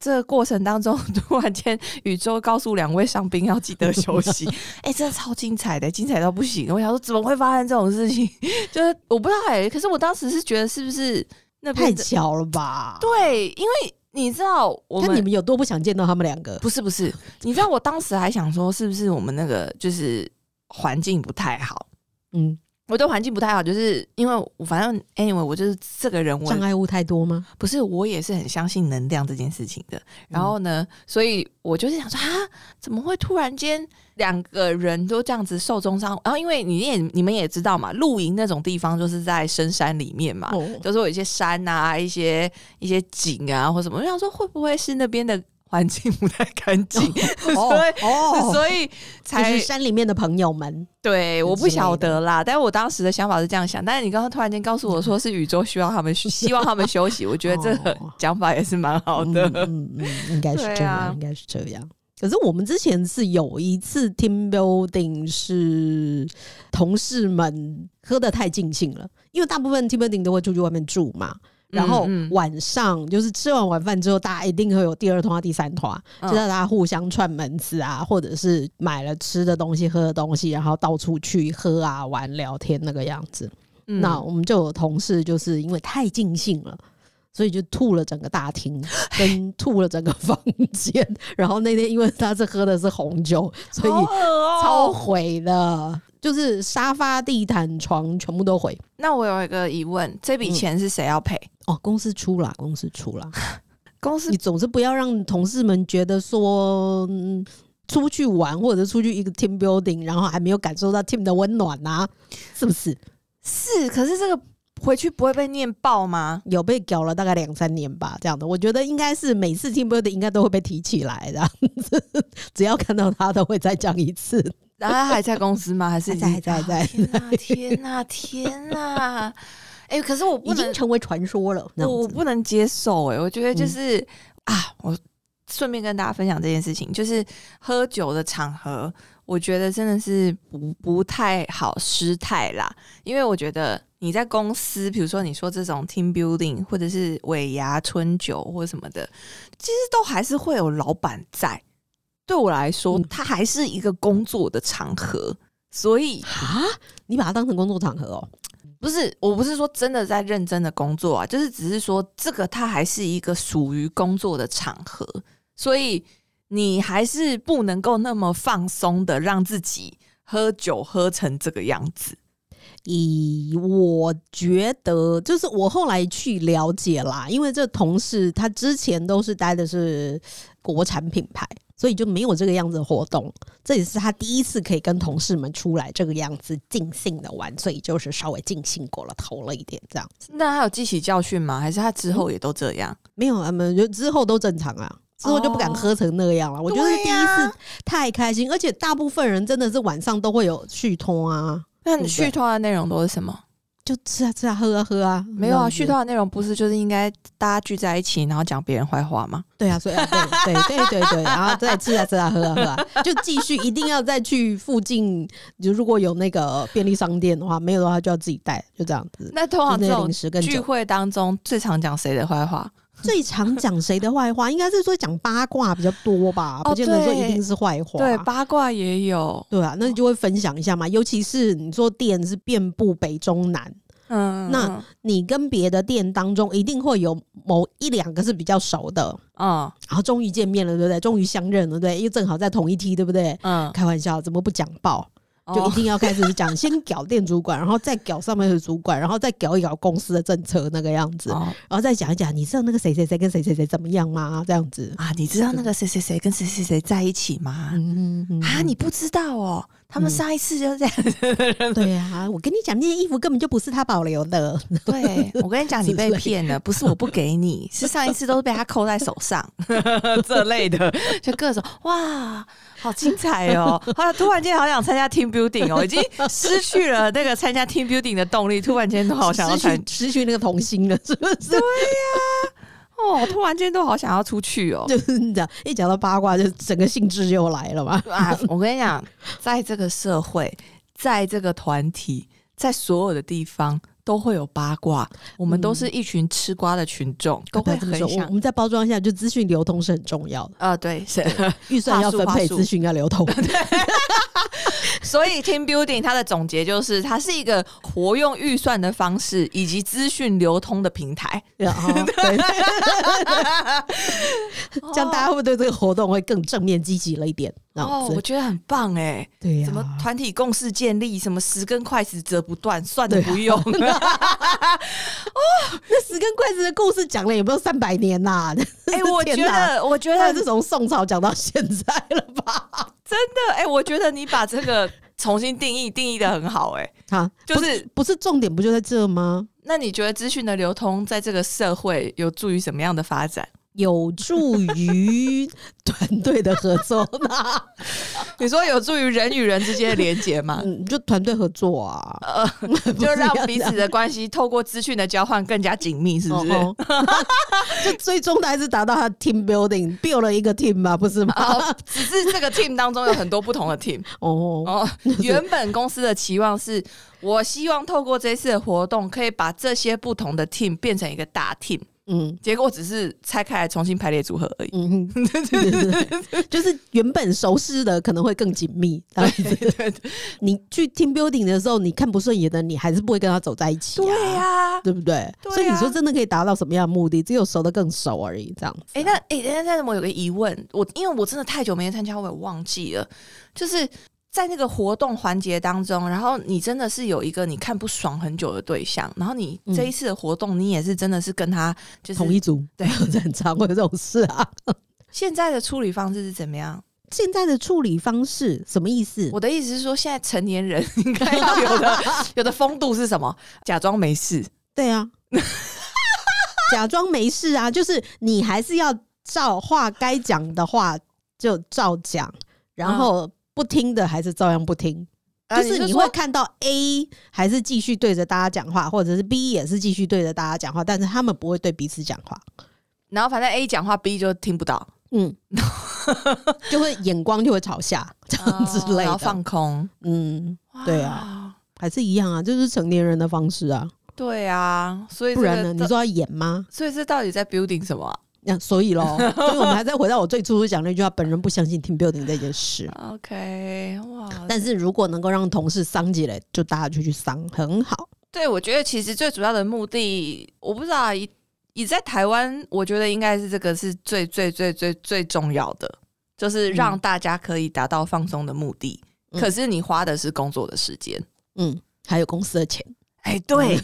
这个过程当中，突然间宇宙告诉两位上兵要记得休息，哎，真的超精彩的，精彩到不行！我想说怎么会发生这种事情？就是我不知道哎，可是我当时是觉得是不是那太巧了吧？对，因为你知道我们你们有多不想见到他们两个？不是不是，你知道我当时还想说是不是我们那个就是。环境不太好，嗯，我对环境不太好，就是因为我反正 anyway，我就是这个人我，障碍物太多吗？不是，我也是很相信能量这件事情的。然后呢，所以我就是想说啊，怎么会突然间两个人都这样子受重伤？然后因为你也你们也知道嘛，露营那种地方就是在深山里面嘛，就是有一些山啊，一些一些景啊或什么。我想说会不会是那边的？环境不太干净，所以所以才是山里面的朋友们。对，我不晓得啦，但是我当时的想法是这样想。但是你刚刚突然间告诉我说是宇宙需要他们，希望他们休息，我觉得这个讲法也是蛮好的。嗯嗯，应该是这样，应该是这样。可是我们之前是有一次 team building，是同事们喝的太尽兴了，因为大部分 team building 都会出去外面住嘛。然后晚上就是吃完晚饭之后，大家一定会有第二团、第三团，就大家互相串门子啊，或者是买了吃的东西、喝的东西，然后到处去喝啊、玩、聊天那个样子。那我们就有同事就是因为太尽兴了，所以就吐了整个大厅，跟吐了整个房间。然后那天因为他是喝的是红酒，所以超毁的。就是沙发、地毯、床全部都毁。那我有一个疑问，这笔钱是谁要赔？哦，公司出了，公司出了。公司，你总是不要让同事们觉得说出去玩或者出去一个 team building，然后还没有感受到 team 的温暖啊，是不是？是，可是这个回去不会被念爆吗？有被搞了大概两三年吧，这样的，我觉得应该是每次 team building 应该都会被提起来的，只要看到他都会再讲一次。然后还在公司吗？还是在在在？天哪！天哪！哎，可是我已经成为传说了，我不能接受。哎，我觉得就是啊，我顺便跟大家分享这件事情，就是喝酒的场合，我觉得真的是不不太好失态啦。因为我觉得你在公司，比如说你说这种 team building，或者是尾牙春酒或者什么的，其实都还是会有老板在。对我来说，它还是一个工作的场合，所以啊，你把它当成工作场合哦？不是，我不是说真的在认真的工作啊，就是只是说这个它还是一个属于工作的场合，所以你还是不能够那么放松的让自己喝酒喝成这个样子。以我觉得，就是我后来去了解啦，因为这同事他之前都是待的是国产品牌。所以就没有这个样子的活动，这也是他第一次可以跟同事们出来这个样子尽兴的玩，所以就是稍微尽兴过了头了一点这样子。那他有记起教训吗？还是他之后也都这样？没有，他们就之后都正常啊，之后就不敢喝成那样了。我觉得第一次太开心，而且大部分人真的是晚上都会有续通啊。那你续通的内容都是什么？就吃啊吃啊喝啊喝啊，没有啊。续托的内容不是就是应该大家聚在一起，然后讲别人坏话吗？对啊，所以啊，对对对对对，然后再吃啊吃啊喝啊喝啊，就继续一定要再去附近，就如果有那个便利商店的话，没有的话就要自己带，就这样子。那通常这种聚会当中最常讲谁的坏话？最常讲谁的坏话？应该是说讲八卦比较多吧，不见得说一定是坏话。对，八卦也有。对啊，那你就会分享一下嘛。尤其是你做店是遍布北中南，嗯，那你跟别的店当中一定会有某一两个是比较熟的，嗯，然后终于见面了，对不对？终于相认了，对，因为正好在同一梯，对不对？嗯，开玩笑，怎么不讲报？就一定要开始讲，先搞店主管，然后再搞上面的主管，然后再搞一搞公司的政策那个样子，然后再讲一讲，你知道那个谁谁谁跟谁谁谁怎么样吗？这样子啊，你知道那个谁谁谁跟谁谁谁在一起吗？啊，你不知道哦。他们上一次就是这样，对啊，我跟你讲，那些衣服根本就不是他保留的。对，我跟你讲，你被骗了，不是我不给你，是上一次都是被他扣在手上，这类的，就各种哇，好精彩哦！好，突然间好想参加 team building 哦，已经失去了那个参加 team building 的动力，突然间都好想要参失去失去那个童心了，是不是？哦，突然间都好想要出去哦。就是你讲一讲到八卦，就整个兴致就来了嘛。啊，我跟你讲，在这个社会，在这个团体，在所有的地方都会有八卦。我们都是一群吃瓜的群众，都会很想我。们再包装一下，就资讯流通是很重要的，呃，对，是。预算要分配，资讯要流通。所以 team building 它的总结就是，它是一个活用预算的方式，以及资讯流通的平台。然后对，这样大家会不会对这个活动会更正面积极了一点？哦，我，觉得很棒哎。对呀什么团体共识建立，什么十根筷子折不断，算了对啊不用。那十根筷子的故事讲了有没有三百年呐？哎、我觉得，我觉得是从宋朝讲到现在了吧？真的，哎、我觉得你把这个重新定义，定义的很好、哎，啊，就是不是重点不就在这吗？那你觉得资讯的流通在这个社会有助于什么样的发展？有助于团队的合作吗？你说有助于人与人之间的连接吗？嗯，就团队合作啊，就让彼此的关系透过资讯的交换更加紧密，是不是？哦哦 就最终的还是达到他 team building，build 了一个 team 吧，不是吗？哦，只是这个 team 当中有很多不同的 team 哦，哦。原本公司的期望是，我希望透过这次的活动，可以把这些不同的 team 变成一个大 team，嗯结果只是拆开来重新排列组合而已。嗯，对对对，就是原本熟识的可能会更紧密。对对对 你去 team building 的时候，你看不顺眼的，你还是不会跟他走在一起、啊，对呀、对不对？所以你说真的可以达到什么样的目的？只有熟的更熟而已，这样子。哎、那哎，但但是我有个疑问，我因为我真的太久没参加，我也忘记了，就是在那个活动环节当中，然后你真的是有一个你看不爽很久的对象，然后你这一次的活动，你也是真的是跟他就是同一组，对这很常会有这种事啊。现在的处理方式是怎么样？现在的处理方式什么意思？我的意思是说，现在成年人应该要有的 有的风度是什么？假装没事。对啊，假装没事啊，就是你还是要照话该讲的话就照讲，然后不听的还是照样不听。就是你说会看到 A 还是继续对着大家讲话，或者是 B 也是继续对着大家讲话，但是他们不会对彼此讲话。然后反正 A 讲话，B 就听不到，嗯，就会眼光就会朝下这样之类的。然后放空。嗯，对啊，啊，还是一样啊，就是成年人的方式啊，对啊，所以这个不然呢？你说要演吗？所以这到底在 building 什么啊、那、所以咯，所以我们还在回到我最初讲那句话，本人不相信 team building 这件事。OK，哇，但是如果能够让同事伤起来，就大家就去伤，很好。对我觉得其实最主要的目的，我不知道啊，以以在台湾，我觉得应该是这个是最最最最最重要的，就是让大家可以达到放松的目的。嗯可是你花的是工作的时间，嗯，还有公司的钱，哎，对，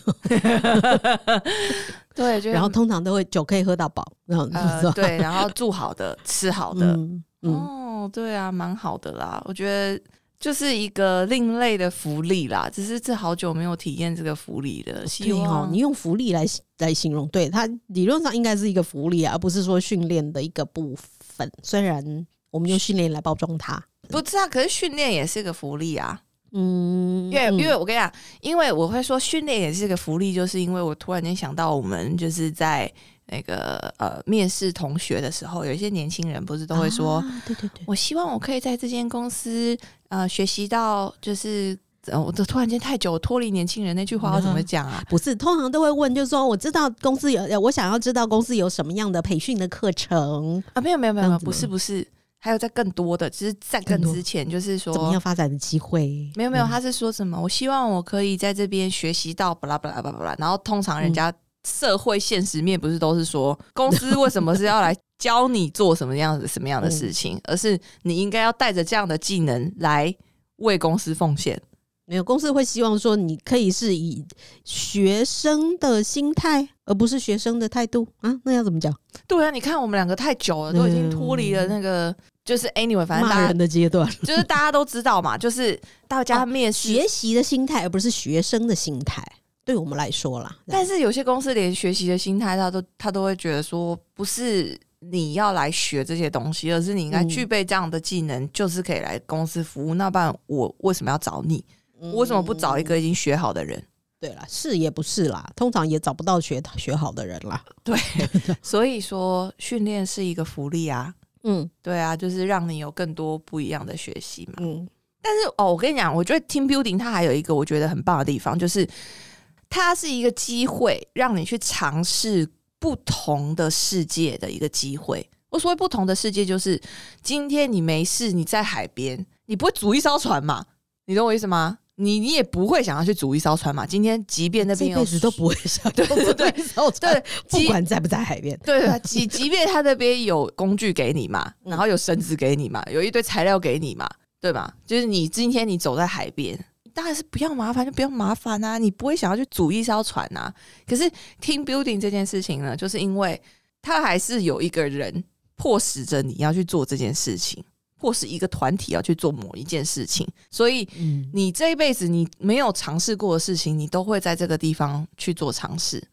对，就然后通常都会酒可以喝到饱，然后呃，对，然后住好的，吃好的，嗯嗯，哦，对啊，蛮好的啦。我觉得就是一个另类的福利啦，只是这好久没有体验这个福利了。哦望，你用福利来来形容，对它理论上应该是一个福利啊，而不是说训练的一个部分。虽然我们用训练来包装它，不是啊，可是训练也是个福利啊。嗯，因为、嗯因为我跟你讲，因为我会说训练也是个福利，就是因为我突然间想到，我们就是在那个呃面试同学的时候，有一些年轻人不是都会说，啊对对对，我希望我可以在这间公司呃学习到就是。呃，我都突然间太久，脱离年轻人那句话要怎么讲啊？不是，通常都会问，就是说我知道公司有，呃我想要知道公司有什么样的培训的课程，啊，没有没有没有，没有不是不是，还有在更多的，只是在更之前，就是说怎么样发展的机会？没有没有，嗯他是说什么？我希望我可以在这边学习到巴拉巴拉巴拉巴拉。然后通常人嗯家社会现实面不是都是说，公司为什么是要来 教你做什么样子什么样的事情，而是你应该要带着这样的技能来为公司奉献。没有公司会希望说，你可以是以学生的心态，而不是学生的态度啊。那要怎么讲？对啊，你看我们两个太久了，都已经脱离了那个，就是 anyway，反正大骂人的阶段，就是大家都知道嘛，就是大家面试学习的心态，而不是学生的心态。对我们来说啦，但是有些公司连学习的心态，他都他都会觉得说，不是你要来学这些东西，而是你应该嗯具备这样的技能，就是可以来公司服务。那不然我为什么要找你？我为什么不找一个已经学好的人？对啦，是也不是啦，通常也找不到学学好的人啦。对，所以说训练是一个福利啊。嗯对啊，就是让你有更多不一样的学习嘛。嗯但是哦，我跟你讲，我觉得 team building 它还有一个我觉得很棒的地方，就是它是一个机会，让你去尝试不同的世界的一个机会。我所谓不同的世界，就是今天你没事，你在海边，你不会租一艘船嘛？你懂我意思吗？你你也不会想要去租一艘船嘛？今天即便那边有这辈子都不会想对对对对对，不管在不在海边。对对，即即便他那边有工具给你嘛，嗯然后有绳子给你嘛，有一堆材料给你嘛，对吧？就是你今天你走在海边，当然是不要麻烦就不要麻烦啊，你不会想要去组一艘船啊。可是 team building 这件事情呢，就是因为他还是有一个人迫使着你要去做这件事情，或是一个团体要去做某一件事情，所以嗯你这一辈子你没有尝试过的事情，你都会在这个地方去做尝试。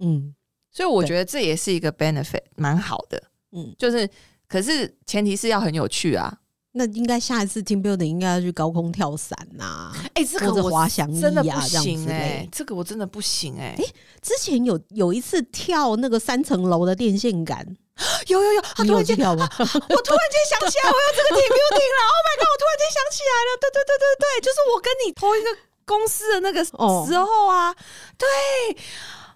嗯所以我觉得这也是一个 benefit，蛮好的。嗯，就是，可是前提是要很有趣啊！那应该下一次 team building 应该要去高空跳伞呐、哎、这或者滑翔翼真的这样行哎、之类这个我真的不行哎、之前有有一次跳那个三层楼的电线杆，有有有，他突然间，跳吗？我突然间想起来，我要这个 team building 了！Oh my god！我突然间想起来了，对对对对对，就是我跟你同一个公司的那个哦时候啊，对，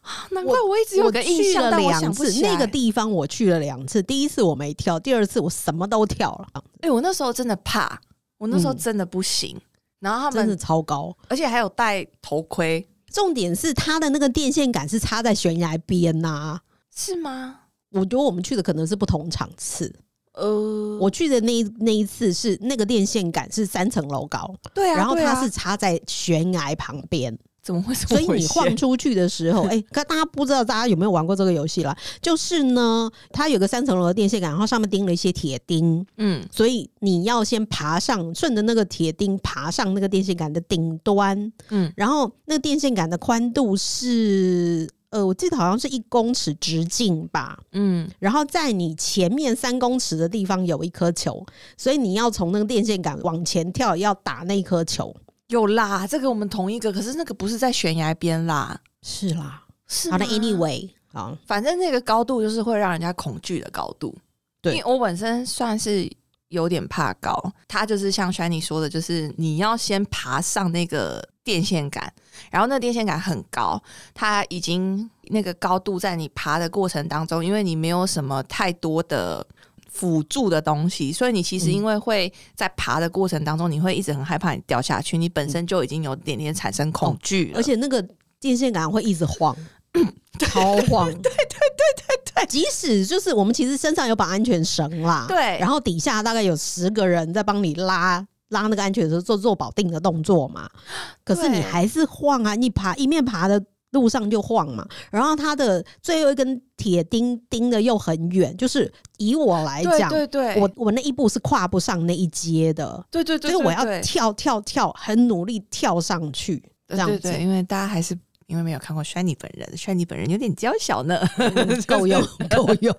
啊难怪我一直有我个印，象但我两次，想不起来那个地方我去了两次。第一次我没跳，第二次我什么都跳了，哎、我那时候真的怕，我那时候嗯真的不行。然后他们真的，超高。而且还有戴头盔，重点是它的那个电线杆是插在悬崖边呐、是吗？我觉得我们去的可能是不同场次。呃，我去的那一那一次是那个电线杆是三层楼高，对啊，然后它是插在悬崖旁边，怎么会这所以你晃出去的时候，哎、可大家不知道大家有没有玩过这个游戏啦？就是呢，它有个三层楼的电线杆，然后上面钉了一些铁钉，嗯所以你要先爬上，顺着那个铁钉爬上那个电线杆的顶端，嗯然后那个电线杆的宽度是。呃，我记得好像是一公尺直径吧，嗯，然后在你前面三公尺的地方有一颗球，所以你要从那个电线杆往前跳，要打那颗球。有啦，这个我们同一个，可是那个不是在悬崖边啦，是啦，是好的吗，anyway 啊，反正那个高度就是会让人家恐惧的高度。对因为我本身算是有点怕高，它就是像 Shiny 说的，就是你要先爬上那个电线杆，然后那个电线杆很高，它已经那个高度在你爬的过程当中，因为你没有什么太多的。辅助的东西，所以你其实嗯因为会在爬的过程当中，你会一直很害怕你掉下去，你本身就已经有点点产生恐惧了，而且那个电线杆会一直晃，超晃。对对对对对，即使就是我们其实身上有绑安全绳啦，对然后底下大概有十个人在帮你拉。拉那个安全绳做做保定的动作嘛，可是你还是晃啊！你爬一面爬的路上就晃嘛，然后它的最后一根铁钉钉的又很远，就是以我来讲，对对，我我那一步是跨不上那一阶的，对对对，所以我要跳跳跳，很努力跳上去，这样子对对对，因为大家还是因为没有看过 Shiny 本人，Shiny 本人有点娇小呢。嗯 够用，够用，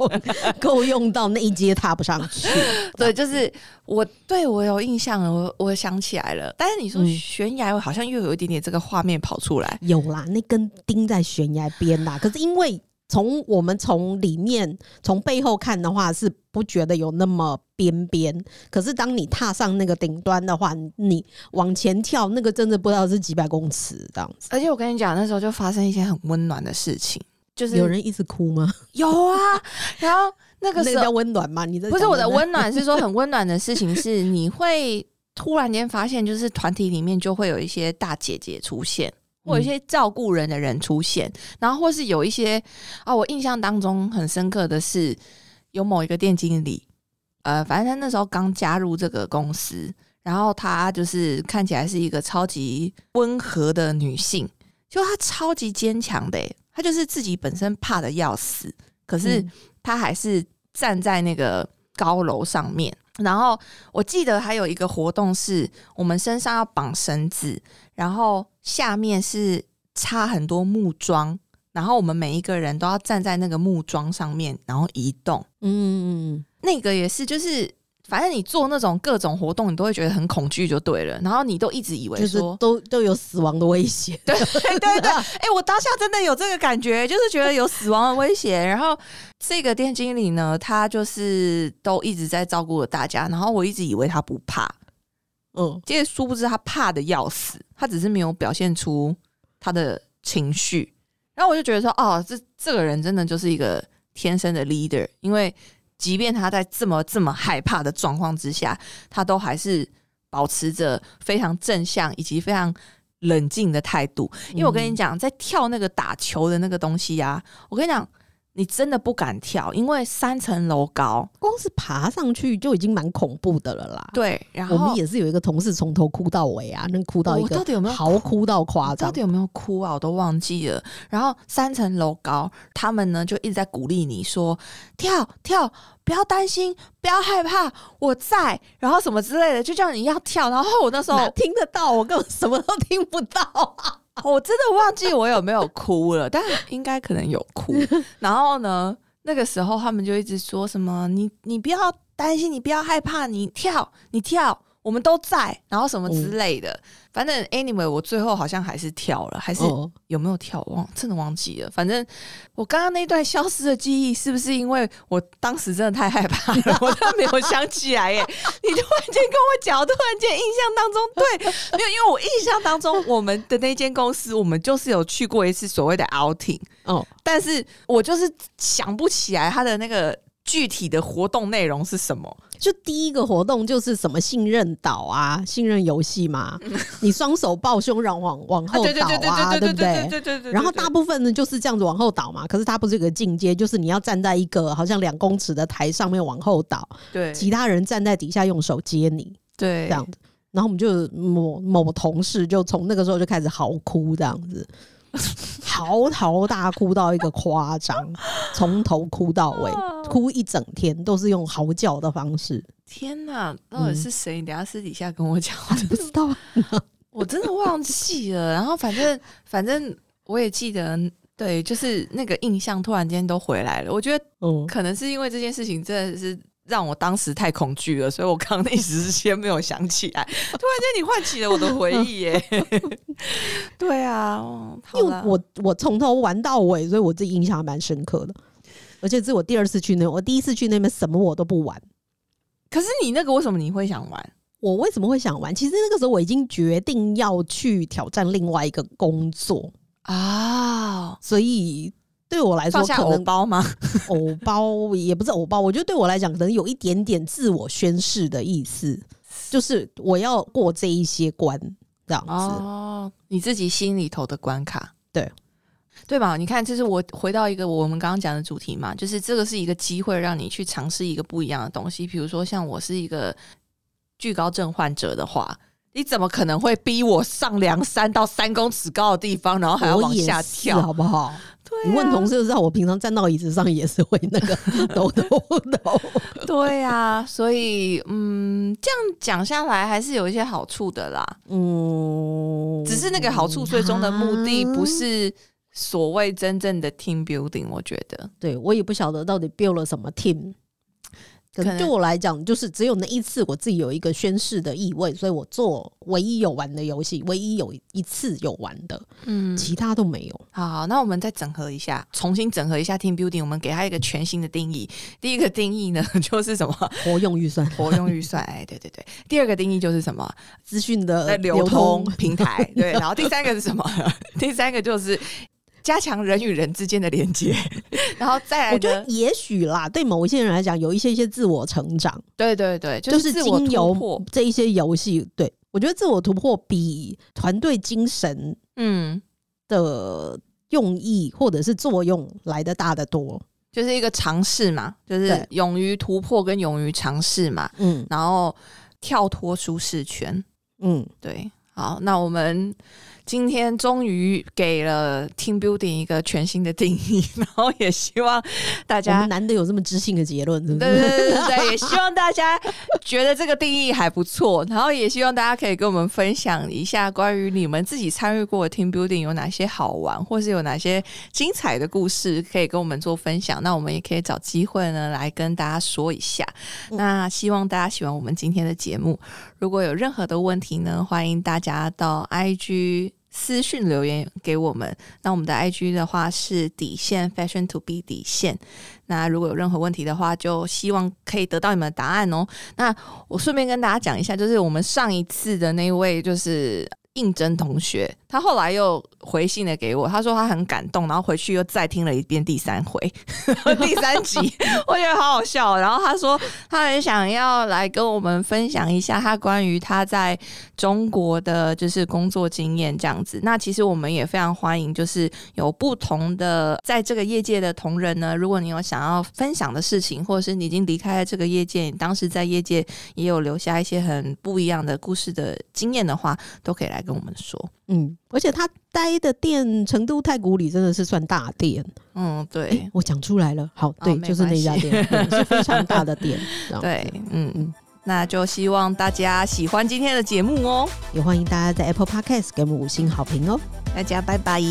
够用到那一阶踏不上去。对，就是我对我有印象了，我我想起来了。但是你说嗯悬崖，我好像又有一点点这个画面跑出来。有啦，那根钉在悬崖边啦。可是因为从我们从里面从背后看的话，是不觉得有那么边边。可是当你踏上那个顶端的话，你往前跳，那个真的不知道是几百公尺这样子。而且我跟你讲，那时候就发生一些很温暖的事情，就是有人一直哭吗？有啊，然后那个那个叫时候温暖吗？你的不是我的温暖，是说很温暖的事情是你会突然间发现，就是团体里面就会有一些大姐姐出现。或有一些照顾人的人出现，然后或是有一些啊，我印象当中很深刻的是，有某一个店经理，呃，反正他那时候刚加入这个公司，然后她就是看起来是一个超级温和的女性，就她超级坚强的欸，她就是自己本身怕的要死，可是嗯她还是站在那个高楼上面。然后我记得还有一个活动是我们身上要绑绳子，然后下面是插很多木桩，然后我们每一个人都要站在那个木桩上面，然后移动。嗯，那个也是，就是反正你做那种各种活动，你都会觉得很恐惧就对了。然后你都一直以为就是说，都都有死亡的威胁。对对对对，哎、我当下真的有这个感觉，就是觉得有死亡的威胁。然后这个店经理呢，他就是都一直在照顾着大家，然后我一直以为他不怕，嗯，结果殊不知他怕的要死，他只是没有表现出他的情绪。然后我就觉得说，哦，这这个人真的就是一个天生的 leader，因为即便他在这么这么害怕的状况之下，他都还是保持着非常正向以及非常冷静的态度。因为我跟你讲，在跳那个打球的那个东西啊，我跟你讲，你真的不敢跳，因为三层楼高，光是爬上去就已经蛮恐怖的了啦。对，然后我们也是有一个同事从头哭到尾啊，那哭到一个我到底有没有嚎哭到夸张到底。有没有哭啊？我都忘记了。然后三层楼高，他们呢就一直在鼓励你说跳跳，不要担心，不要害怕，我在，然后什么之类的，就叫你要跳。然后我那时候听得到？我根本什么都听不到啊！我真的忘记我有没有哭了，但应该可能有哭。然后呢，那个时候他们就一直说什么你你不要担心，你不要害怕，你跳你跳。我们都在，然后什么之类的，反正 anyway，我最后好像还是跳了，还是哦有没有跳？我忘真的忘记了。反正我刚刚那段消失的记忆，是不是因为我当时真的太害怕了，我都没有想起来耶？你突然间跟我讲，突然间印象当中，对，没有，因为我印象当中我们的那间公司，我们就是有去过一次所谓的 outing，哦，但是我就是想不起来他的那个具体的活动内容是什么。就第一个活动就是什么信任岛啊，信任游戏嘛，你双手抱胸，然后往往后倒啊，对不对？对对对然后大部分呢就是这样子往后倒嘛，可是它不是有个进阶，就是你要站在一个好像两公尺的台上面往后倒，对其他人站在底下用手接你对这样子。然后我们就某某同事就从那个时候就开始嚎哭这样子，嚎啕大哭到一个夸张，从头哭到尾，哭一整天都是用嚎叫的方式。天哪，到底是谁？你等下私底下跟我讲，我 都不知道啊，我真的忘记了。然后反正反正我也记得，对，就是那个印象突然间都回来了。我觉得嗯，可能是因为这件事情真的是让我当时太恐惧了，所以我刚刚一时之间没有想起来。突然间你唤起了我的回忆耶！对啊，因为我我从头玩到尾，所以我自己印象还蛮深刻的。而且这是我第二次去那，我第一次去那边什么我都不玩。可是你那个为什么你会想玩？我为什么会想玩？其实那个时候我已经决定要去挑战另外一个工作，啊，所以对我来说放下偶可能包吗？偶包也不是偶包，我觉得对我来讲可能有一点点自我宣誓的意思，就是我要过这一些关这样子。哦，你自己心里头的关卡，对对吧？你看，这是我回到一个我们刚刚讲的主题嘛，就是这个是一个机会，让你去尝试一个不一样的东西。比如说，像我是一个惧高症患者的话，你怎么可能会逼我上梁山到三公尺高的地方，然后还要往下跳？好不好？对啊你问同事就知道，我平常站到椅子上也是会那个 抖抖抖。对呀、所以嗯，这样讲下来还是有一些好处的啦。嗯，只是那个好处最终的目的不是所谓真正的 team building，我觉得。对我也不晓得到底 build 了什么 team。可可能我来讲，就是只有那一次我自己有一个宣誓的意味，所以我做唯一有玩的游戏，唯一有一次有玩的，嗯，其他都没有。好好，那我们再整合一下，重新整合一下 team building，我们给它一个全新的定义。第一个定义呢，就是什么活用预算、活用预算，哎，对对对。第二个定义就是什么资讯的呃流通通，平台，对。然后第三个是什么？第三个就是加强人与人之间的连接，然后再来我觉得，也许啦，对某一些人来讲，有一些一些自我成长，对对对，就是是自我突经由破，这一些游戏，对我觉得自我突破比团队精神嗯，的用意或者是作用来的大得多。就是一个尝试嘛，就是勇于突破跟勇于尝试嘛，嗯。然后跳脱舒适圈，嗯，对。好，那我们今天终于给了 team building 一个全新的定义，然后也希望大家难得有这么知性的结论，是不对是？对对对对，也希望大家觉得这个定义还不错，然后也希望大家可以跟我们分享一下关于你们自己参与过的 team building 有哪些好玩，或是有哪些精彩的故事可以跟我们做分享。那我们也可以找机会呢来跟大家说一下。那希望大家喜欢我们今天的节目。如果有任何的问题呢，欢迎大家加到 IG 私讯留言给我们。那我们的 IG 的话是底线 Fashion to be 底线。那如果有任何问题的话，就希望可以得到你们的答案哦。那我顺便跟大家讲一下，就是我们上一次的那位就是应征同学，他后来又回信的给我，他说他很感动，然后回去又再听了一遍第三回 第三集，我觉得好好笑哦。然后他说他很想要来跟我们分享一下他关于他在中国的就是工作经验这样子。那其实我们也非常欢迎，就是有不同的在这个业界的同仁呢，如果你有想要分享的事情，或者是你已经离开了这个业界，你当时在业界也有留下一些很不一样的故事的经验的话，都可以来跟我们说。嗯，而且他待的店成都太古里真的是算大店，嗯，诶对。我讲出来了，好，对，没就是那家店，是非常大的店。对，嗯嗯那就希望大家喜欢今天的节目哦，也欢迎大家在 Apple Podcast 给我们五星好评哦。大家拜拜。